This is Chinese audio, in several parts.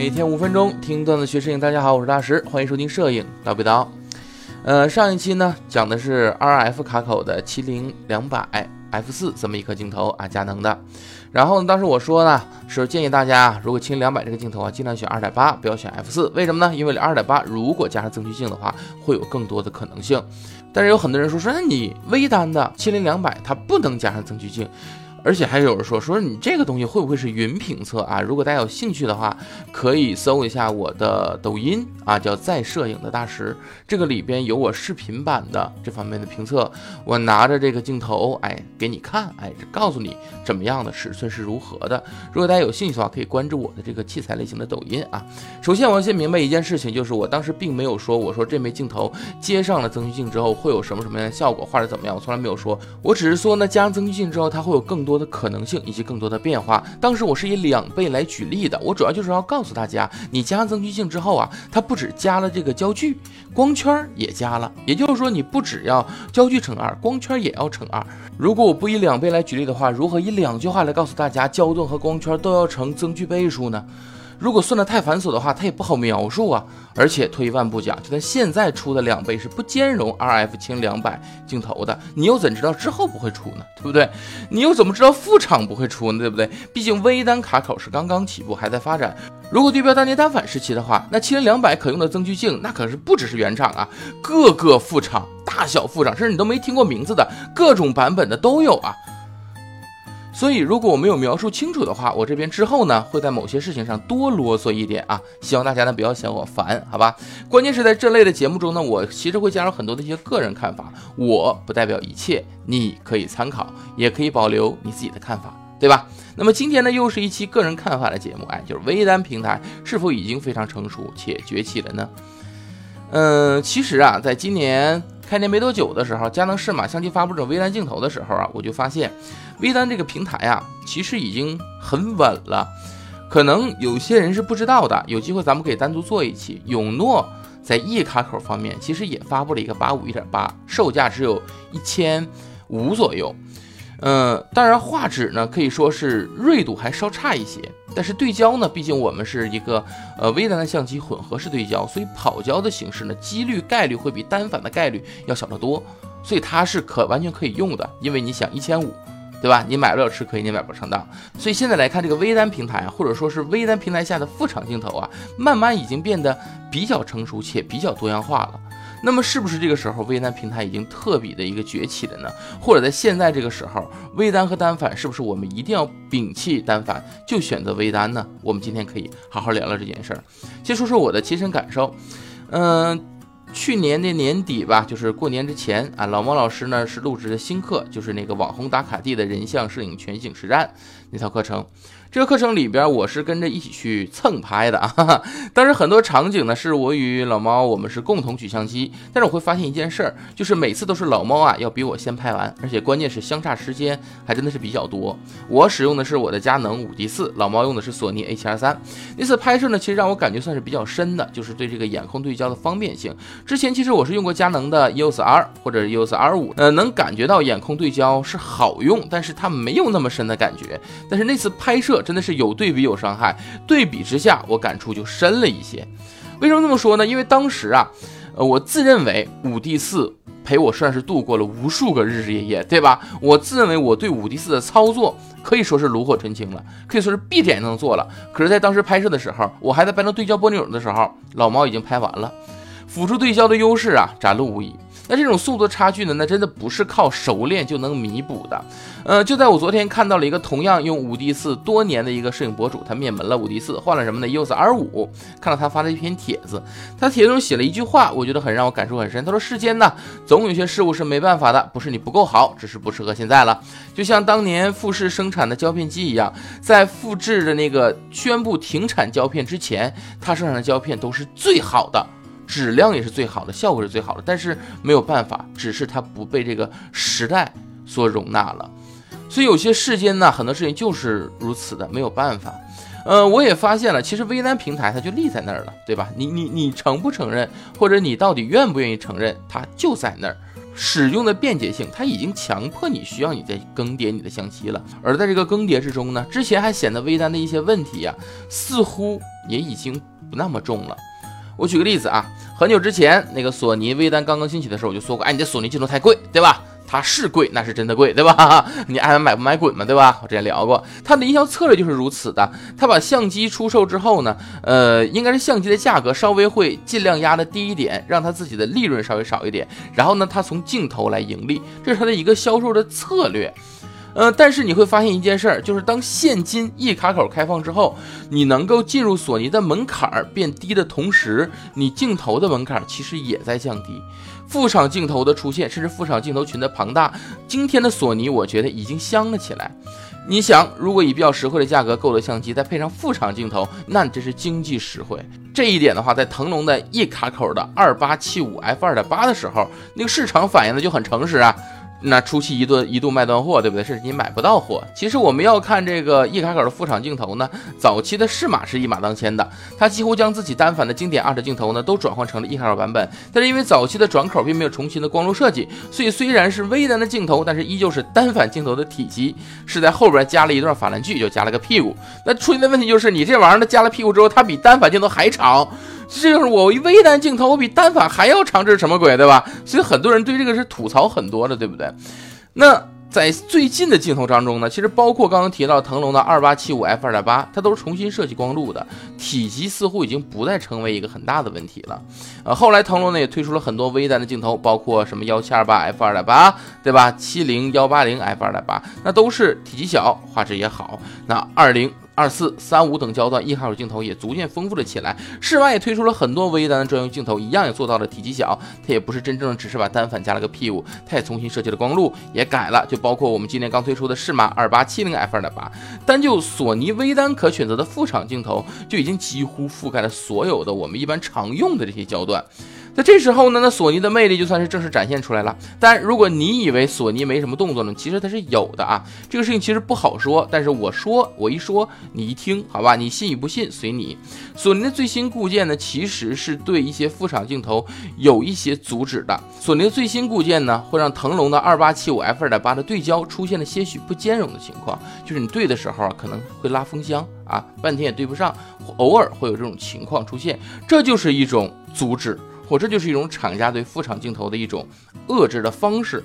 每天五分钟听段子学摄影，大家好，我是大石，欢迎收听摄影叨逼叨。呃，上一期呢讲的是 RF 卡口的七零两百 f 四这么一颗镜头啊，佳能的。然后呢，当时我说呢是建议大家，如果七零两百这个镜头啊，尽量选二点八，不要选 f 四。为什么呢？因为二点八如果加上增距镜的话，会有更多的可能性。但是有很多人说说，那你微单的七零两百它不能加上增距镜。而且还有人说说你这个东西会不会是云评测啊？如果大家有兴趣的话，可以搜一下我的抖音啊，叫在摄影的大师，这个里边有我视频版的这方面的评测。我拿着这个镜头，哎，给你看，哎，告诉你怎么样的尺寸是如何的。如果大家有兴趣的话，可以关注我的这个器材类型的抖音啊。首先我要先明白一件事情，就是我当时并没有说我说这枚镜头接上了增距镜之后会有什么什么样的效果或者怎么样，我从来没有说，我只是说呢，加上增距镜之后它会有更多。多的可能性以及更多的变化。当时我是以两倍来举例的，我主要就是要告诉大家，你加上增距镜之后啊，它不止加了这个焦距，光圈也加了。也就是说，你不只要焦距乘二，光圈也要乘二。如果我不以两倍来举例的话，如何以两句话来告诉大家焦段和光圈都要成增距倍数呢？如果算的太繁琐的话，它也不好描述啊。而且退一万步讲，就算现在出的两倍是不兼容 RF 清两百镜头的，你又怎知道之后不会出呢？对不对？你又怎么知道副厂不会出呢？对不对？毕竟微单卡口是刚刚起步，还在发展。如果对标当年单反时期的话，那七零两百可用的增距镜，那可是不只是原厂啊，各个副厂、大小副厂，甚至你都没听过名字的各种版本的都有啊。所以，如果我没有描述清楚的话，我这边之后呢，会在某些事情上多啰嗦一点啊，希望大家呢不要嫌我烦，好吧？关键是在这类的节目中呢，我其实会加入很多的一些个人看法，我不代表一切，你可以参考，也可以保留你自己的看法，对吧？那么今天呢，又是一期个人看法的节目，哎，就是微单平台是否已经非常成熟且崛起了呢？嗯，其实啊，在今年。开年没多久的时候，佳能适马相机发布这种微单镜头的时候啊，我就发现微单这个平台啊，其实已经很稳了。可能有些人是不知道的，有机会咱们可以单独做一期。永诺在 E 卡口方面，其实也发布了一个八五一点八，售价只有一千五左右。嗯，当然画质呢可以说是锐度还稍差一些，但是对焦呢，毕竟我们是一个呃微单的相机混合式对焦，所以跑焦的形式呢，几率概率会比单反的概率要小得多，所以它是可完全可以用的。因为你想一千五，对吧？你买不了吃亏，你买不上当。所以现在来看这个微单平台，或者说是微单平台下的副厂镜头啊，慢慢已经变得比较成熟且比较多样化了。那么是不是这个时候微单平台已经特别的一个崛起了呢？或者在现在这个时候，微单和单反是不是我们一定要摒弃单反，就选择微单呢？我们今天可以好好聊聊这件事儿。先说说我的亲身感受，嗯，去年的年底吧，就是过年之前啊，老毛老师呢是录制的新课，就是那个网红打卡地的人像摄影全景实战那套课程。这个课程里边，我是跟着一起去蹭拍的啊。当时很多场景呢，是我与老猫我们是共同举相机。但是我会发现一件事儿，就是每次都是老猫啊要比我先拍完，而且关键是相差时间还真的是比较多。我使用的是我的佳能五 D 四，老猫用的是索尼 A 七二三。那次拍摄呢，其实让我感觉算是比较深的，就是对这个眼控对焦的方便性。之前其实我是用过佳能的 EOS R 或者 EOS R 五，呃，能感觉到眼控对焦是好用，但是它没有那么深的感觉。但是那次拍摄。真的是有对比有伤害，对比之下，我感触就深了一些。为什么这么说呢？因为当时啊，呃，我自认为五 D 四陪我算是度过了无数个日日夜夜，对吧？我自认为我对五 D 四的操作可以说是炉火纯青了，可以说是闭着眼能做了。可是，在当时拍摄的时候，我还在掰弄对焦波钮的时候，老毛已经拍完了，辅助对焦的优势啊，展露无遗。那这种速度差距呢？那真的不是靠熟练就能弥补的。呃，就在我昨天看到了一个同样用五 D 四多年的一个摄影博主，他灭门了五 D 四，换了什么呢？EOS R 五。看到他发的一篇帖子，他帖子中写了一句话，我觉得很让我感触很深。他说：“世间呢，总有些事物是没办法的，不是你不够好，只是不适合现在了。就像当年富士生产的胶片机一样，在复制的那个宣布停产胶片之前，他生产的胶片都是最好的。”质量也是最好的，效果是最好的，但是没有办法，只是它不被这个时代所容纳了。所以有些世间呢，很多事情就是如此的，没有办法。呃，我也发现了，其实微单平台它就立在那儿了，对吧？你你你承不承认，或者你到底愿不愿意承认，它就在那儿。使用的便捷性，它已经强迫你需要你在更迭你的相机了。而在这个更迭之中呢，之前还显得微单的一些问题呀，似乎也已经不那么重了。我举个例子啊，很久之前那个索尼微单刚刚兴起的时候，我就说过，哎，你这索尼镜头太贵，对吧？它是贵，那是真的贵，对吧？你爱买不买滚嘛，对吧？我之前聊过，它的营销策略就是如此的。它把相机出售之后呢，呃，应该是相机的价格稍微会尽量压的低一点，让它自己的利润稍微少一点。然后呢，它从镜头来盈利，这是它的一个销售的策略。呃，但是你会发现一件事儿，就是当现金一卡口开放之后，你能够进入索尼的门槛儿变低的同时，你镜头的门槛儿其实也在降低。副厂镜头的出现，甚至副厂镜头群的庞大，今天的索尼我觉得已经香了起来。你想，如果以比较实惠的价格购得相机，再配上副厂镜头，那你这是经济实惠。这一点的话，在腾龙的一卡口的二八七五 f 二点八的时候，那个市场反应的就很诚实啊。那初期一度一度卖断货，对不对？是你买不到货。其实我们要看这个一卡口的副厂镜头呢，早期的适马是一马当先的，它几乎将自己单反的经典二摄镜头呢都转换成了一卡口版本。但是因为早期的转口并没有重新的光路设计，所以虽然是微单的镜头，但是依旧是单反镜头的体积，是在后边加了一段法兰距，就加了个屁股。那出现的问题就是，你这玩意儿它加了屁股之后，它比单反镜头还长。这就是我微单镜头，我比单反还要长，这是什么鬼，对吧？所以很多人对这个是吐槽很多的，对不对？那在最近的镜头当中呢，其实包括刚刚提到腾龙的二八七五 f 二点八，它都是重新设计光路的，体积似乎已经不再成为一个很大的问题了。呃，后来腾龙呢也推出了很多微单的镜头，包括什么幺七二八 f 二点八，对吧？七零幺八零 f 二点八，那都是体积小，画质也好。那二零。二四三五等焦段一卡口镜头也逐渐丰富了起来，室外也推出了很多微单的专用镜头，一样也做到了体积小。它也不是真正的只是把单反加了个屁股，它也重新设计了光路，也改了，就包括我们今年刚推出的适马二八七零 f 二点八。单就索尼微单可选择的副厂镜头，就已经几乎覆盖了所有的我们一般常用的这些焦段。在这时候呢，那索尼的魅力就算是正式展现出来了。但如果你以为索尼没什么动作呢，其实它是有的啊。这个事情其实不好说，但是我说我一说你一听，好吧，你信与不信随你。索尼的最新固件呢，其实是对一些副厂镜头有一些阻止的。索尼的最新固件呢，会让腾龙的二八七五 f 二点八的对焦出现了些许不兼容的情况，就是你对的时候啊，可能会拉风箱啊，半天也对不上，偶尔会有这种情况出现，这就是一种阻止。我这就是一种厂家对副厂镜头的一种遏制的方式。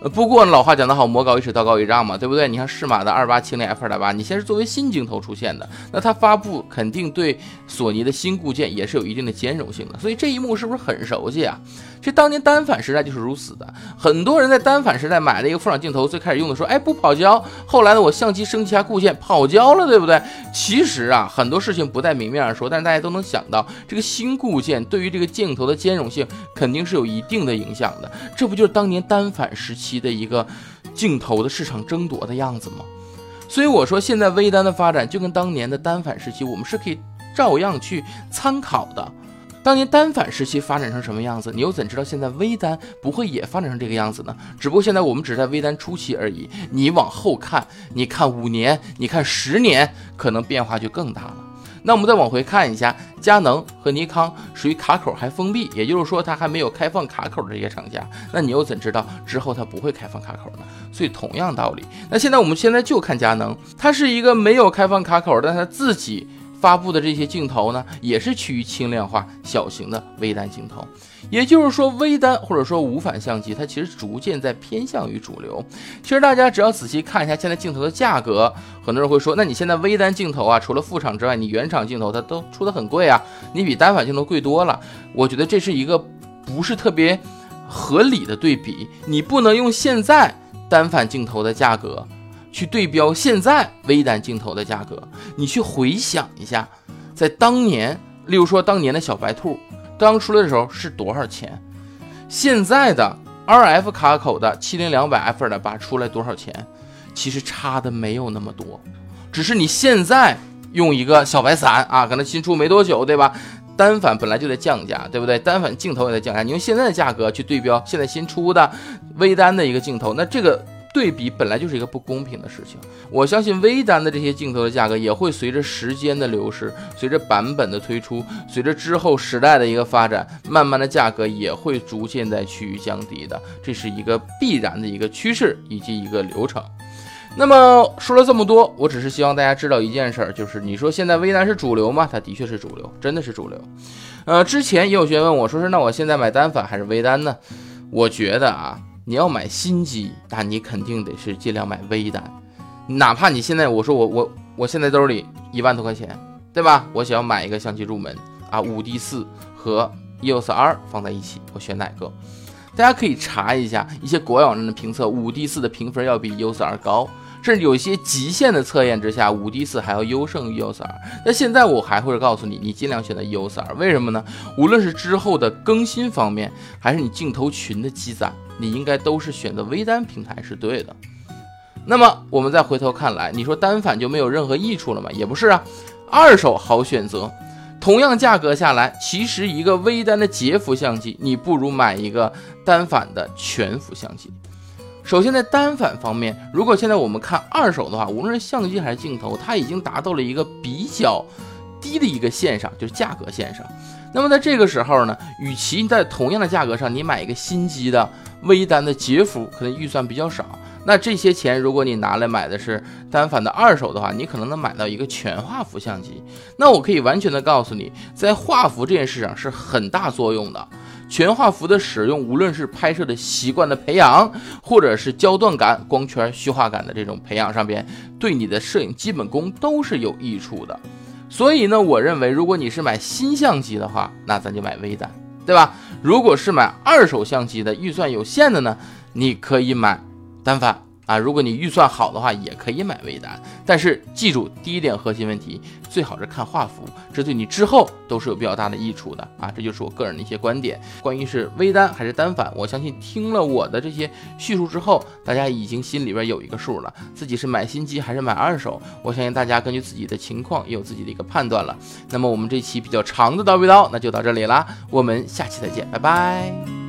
呃，不过老话讲得好，魔高一尺，道高一丈嘛，对不对？你看适马的二八七零 f 二点八，你现在是作为新镜头出现的，那它发布肯定对索尼的新固件也是有一定的兼容性的，所以这一幕是不是很熟悉啊？这当年单反时代就是如此的，很多人在单反时代买了一个副厂镜头，最开始用的说，哎，不跑焦，后来呢，我相机升级下固件跑焦了，对不对？其实啊，很多事情不在明面上说，但是大家都能想到，这个新固件对于这个镜头的兼容性肯定是有一定的影响的，这不就是当年单反时期？期的一个镜头的市场争夺的样子吗？所以我说，现在微单的发展就跟当年的单反时期，我们是可以照样去参考的。当年单反时期发展成什么样子，你又怎知道现在微单不会也发展成这个样子呢？只不过现在我们只在微单初期而已。你往后看，你看五年，你看十年，可能变化就更大了。那我们再往回看一下，佳能和尼康属于卡口还封闭，也就是说它还没有开放卡口的这些厂家，那你又怎知道之后它不会开放卡口呢？所以同样道理，那现在我们现在就看佳能，它是一个没有开放卡口，但它自己。发布的这些镜头呢，也是趋于轻量化、小型的微单镜头。也就是说，微单或者说无反相机，它其实逐渐在偏向于主流。其实大家只要仔细看一下现在镜头的价格，很多人会说，那你现在微单镜头啊，除了副厂之外，你原厂镜头它都出的很贵啊，你比单反镜头贵多了。我觉得这是一个不是特别合理的对比，你不能用现在单反镜头的价格。去对标现在微单镜头的价格，你去回想一下，在当年，例如说当年的小白兔刚出来的时候是多少钱？现在的 RF 卡口的七零两百 f 二点八出来多少钱？其实差的没有那么多，只是你现在用一个小白伞啊，可能新出没多久，对吧？单反本来就在降价，对不对？单反镜头也在降价，你用现在的价格去对标现在新出的微单的一个镜头，那这个。对比本来就是一个不公平的事情。我相信微单的这些镜头的价格也会随着时间的流逝，随着版本的推出，随着之后时代的一个发展，慢慢的价格也会逐渐在趋于降低的，这是一个必然的一个趋势以及一个流程。那么说了这么多，我只是希望大家知道一件事儿，就是你说现在微单是主流吗？它的确是主流，真的是主流。呃，之前也有学员问我说是，那我现在买单反还是微单呢？我觉得啊，你要买新机，那你肯定得是尽量买微单，哪怕你现在我说我我我现在兜里一万多块钱，对吧？我想要买一个相机入门啊，五 D 四和 EOS R 放在一起，我选哪个？大家可以查一下一些国外网站的评测，五 D 四的评分要比 EOS R 高。甚至有些极限的测验之下，五 D 四还要优胜于 EOS R。那现在我还会告诉你，你尽量选择 EOS R。为什么呢？无论是之后的更新方面，还是你镜头群的积攒，你应该都是选择微单平台是对的。那么我们再回头看来，你说单反就没有任何益处了吗？也不是啊，二手好选择。同样价格下来，其实一个微单的截幅相机，你不如买一个单反的全幅相机。首先，在单反方面，如果现在我们看二手的话，无论是相机还是镜头，它已经达到了一个比较低的一个线上，就是价格线上。那么在这个时候呢，与其在同样的价格上你买一个新机的微单的截幅，可能预算比较少，那这些钱如果你拿来买的是单反的二手的话，你可能能买到一个全画幅相机。那我可以完全的告诉你，在画幅这件事上是很大作用的。全画幅的使用，无论是拍摄的习惯的培养，或者是焦段感、光圈、虚化感的这种培养上边，对你的摄影基本功都是有益处的。所以呢，我认为如果你是买新相机的话，那咱就买微单，对吧？如果是买二手相机的，预算有限的呢，你可以买单反。啊，如果你预算好的话，也可以买微单，但是记住第一点核心问题，最好是看画幅，这对你之后都是有比较大的益处的啊。这就是我个人的一些观点。关于是微单还是单反，我相信听了我的这些叙述之后，大家已经心里边有一个数了，自己是买新机还是买二手，我相信大家根据自己的情况也有自己的一个判断了。那么我们这期比较长的叨逼叨，那就到这里啦，我们下期再见，拜拜。